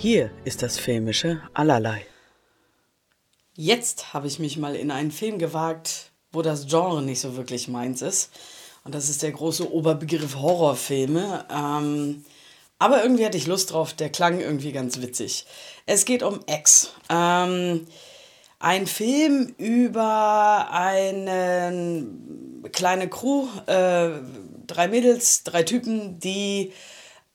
Hier ist das filmische Allerlei. Jetzt habe ich mich mal in einen Film gewagt, wo das Genre nicht so wirklich meins ist. Und das ist der große Oberbegriff Horrorfilme. Ähm, aber irgendwie hatte ich Lust drauf, der klang irgendwie ganz witzig. Es geht um X. Ähm, ein Film über eine kleine Crew, äh, drei Mädels, drei Typen, die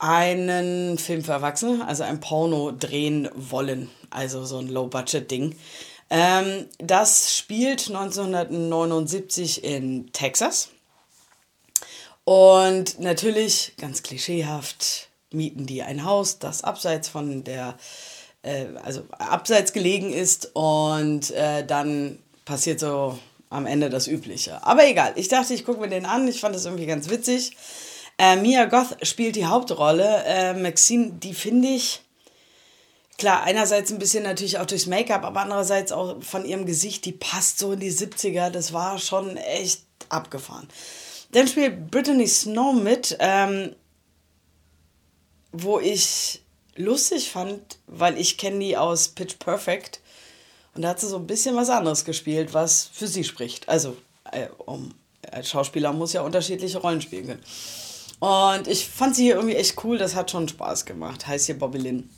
einen Film für Erwachsene, also ein Porno drehen wollen. Also so ein Low-Budget-Ding. Ähm, das spielt 1979 in Texas. Und natürlich, ganz klischeehaft, mieten die ein Haus, das abseits von der, äh, also abseits gelegen ist. Und äh, dann passiert so am Ende das Übliche. Aber egal, ich dachte, ich gucke mir den an. Ich fand das irgendwie ganz witzig. Äh, Mia Goth spielt die Hauptrolle. Äh, Maxine, die finde ich, klar, einerseits ein bisschen natürlich auch durchs Make-up, aber andererseits auch von ihrem Gesicht, die passt so in die 70er. Das war schon echt abgefahren. Dann spielt Brittany Snow mit, ähm, wo ich lustig fand, weil ich kenne die aus Pitch Perfect. Und da hat sie so ein bisschen was anderes gespielt, was für sie spricht. Also, äh, um, als Schauspieler muss ja unterschiedliche Rollen spielen können. Und ich fand sie hier irgendwie echt cool, das hat schon Spaß gemacht. Heißt hier Bobby Lynn.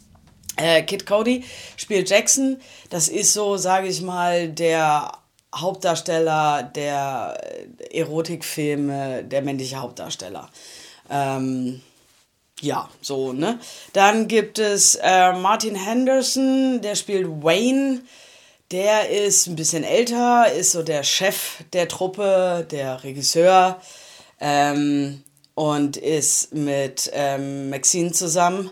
Äh, Kid Cody spielt Jackson. Das ist so, sage ich mal, der Hauptdarsteller der Erotikfilme, der männliche Hauptdarsteller. Ähm, ja, so, ne? Dann gibt es äh, Martin Henderson, der spielt Wayne. Der ist ein bisschen älter, ist so der Chef der Truppe, der Regisseur ähm, und ist mit ähm, Maxine zusammen.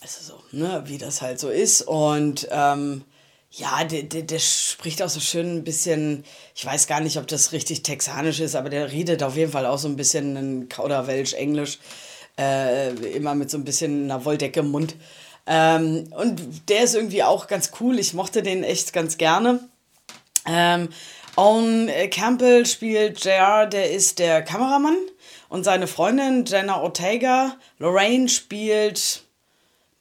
Also so, ne, wie das halt so ist. Und ähm, ja, der, der, der spricht auch so schön ein bisschen, ich weiß gar nicht, ob das richtig texanisch ist, aber der redet auf jeden Fall auch so ein bisschen ein Kauderwelsch-Englisch. Äh, immer mit so ein bisschen einer Wolldecke im Mund. Ähm, und der ist irgendwie auch ganz cool. Ich mochte den echt ganz gerne. Ähm, Owen Campbell spielt JR, der ist der Kameramann. Und seine Freundin Jenna Ortega, Lorraine, spielt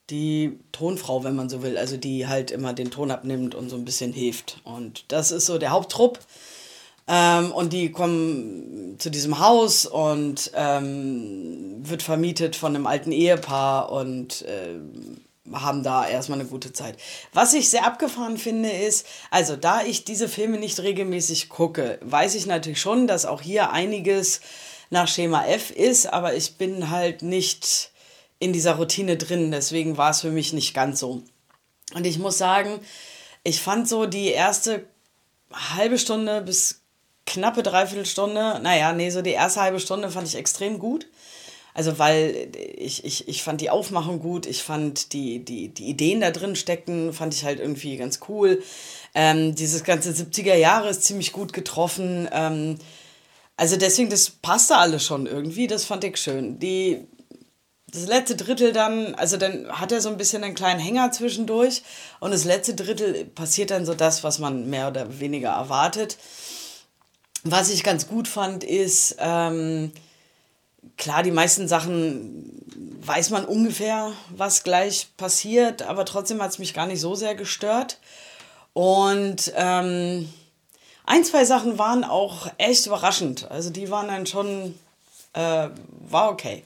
die Tonfrau, wenn man so will. Also die halt immer den Ton abnimmt und so ein bisschen hilft. Und das ist so der Haupttrupp. Ähm, und die kommen zu diesem Haus und ähm, wird vermietet von einem alten Ehepaar und äh, haben da erstmal eine gute Zeit. Was ich sehr abgefahren finde, ist, also da ich diese Filme nicht regelmäßig gucke, weiß ich natürlich schon, dass auch hier einiges nach Schema F ist, aber ich bin halt nicht in dieser Routine drin, deswegen war es für mich nicht ganz so. Und ich muss sagen, ich fand so die erste halbe Stunde bis knappe Dreiviertelstunde, naja, nee, so die erste halbe Stunde fand ich extrem gut. Also weil ich, ich, ich fand die Aufmachung gut, ich fand die, die, die Ideen da drin stecken, fand ich halt irgendwie ganz cool. Ähm, dieses ganze 70er Jahre ist ziemlich gut getroffen. Ähm, also deswegen, das passte alles schon irgendwie, das fand ich schön. Die, das letzte Drittel dann, also dann hat er so ein bisschen einen kleinen Hänger zwischendurch und das letzte Drittel passiert dann so das, was man mehr oder weniger erwartet. Was ich ganz gut fand, ist, ähm, klar, die meisten Sachen weiß man ungefähr, was gleich passiert, aber trotzdem hat es mich gar nicht so sehr gestört. Und ähm, ein, zwei Sachen waren auch echt überraschend. Also die waren dann schon, äh, war okay.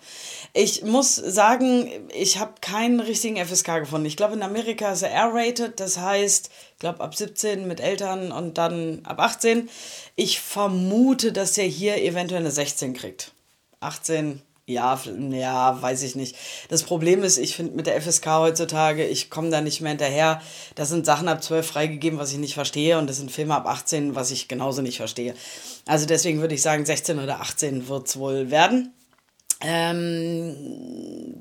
Ich muss sagen, ich habe keinen richtigen FSK gefunden. Ich glaube, in Amerika ist er R-rated, das heißt, ich glaube, ab 17 mit Eltern und dann ab 18. Ich vermute, dass er hier eventuell eine 16 kriegt. 18, ja, ja, weiß ich nicht. Das Problem ist, ich finde mit der FSK heutzutage, ich komme da nicht mehr hinterher. Da sind Sachen ab 12 freigegeben, was ich nicht verstehe, und das sind Filme ab 18, was ich genauso nicht verstehe. Also deswegen würde ich sagen, 16 oder 18 wird es wohl werden. Ähm,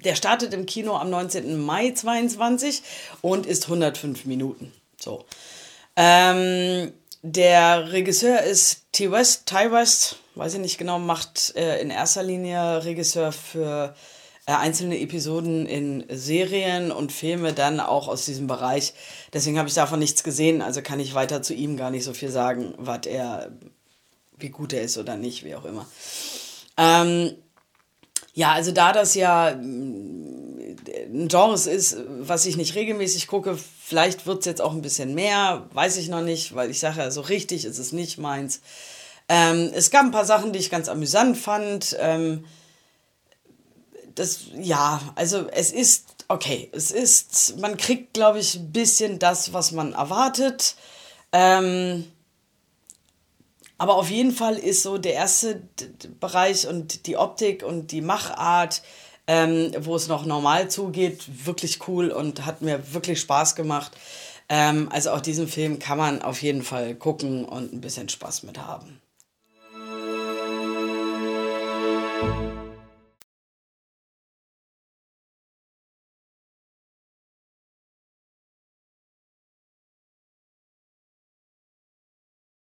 der startet im Kino am 19. Mai 22 und ist 105 Minuten. So. Ähm, der Regisseur ist T. West, Ty West, weiß ich nicht genau, macht äh, in erster Linie Regisseur für äh, einzelne Episoden in Serien und Filme dann auch aus diesem Bereich. Deswegen habe ich davon nichts gesehen, also kann ich weiter zu ihm gar nicht so viel sagen, was er, wie gut er ist oder nicht, wie auch immer. Ähm, ja, also da das ja ein Genre ist, was ich nicht regelmäßig gucke. Vielleicht wird es jetzt auch ein bisschen mehr, weiß ich noch nicht, weil ich sage ja, so richtig ist es nicht meins. Ähm, es gab ein paar Sachen, die ich ganz amüsant fand. Ähm, das, ja, also es ist, okay, es ist, man kriegt, glaube ich, ein bisschen das, was man erwartet. Ähm, aber auf jeden Fall ist so der erste Bereich und die Optik und die Machart, ähm, wo es noch normal zugeht, wirklich cool und hat mir wirklich Spaß gemacht. Ähm, also auch diesen Film kann man auf jeden Fall gucken und ein bisschen Spaß mit haben.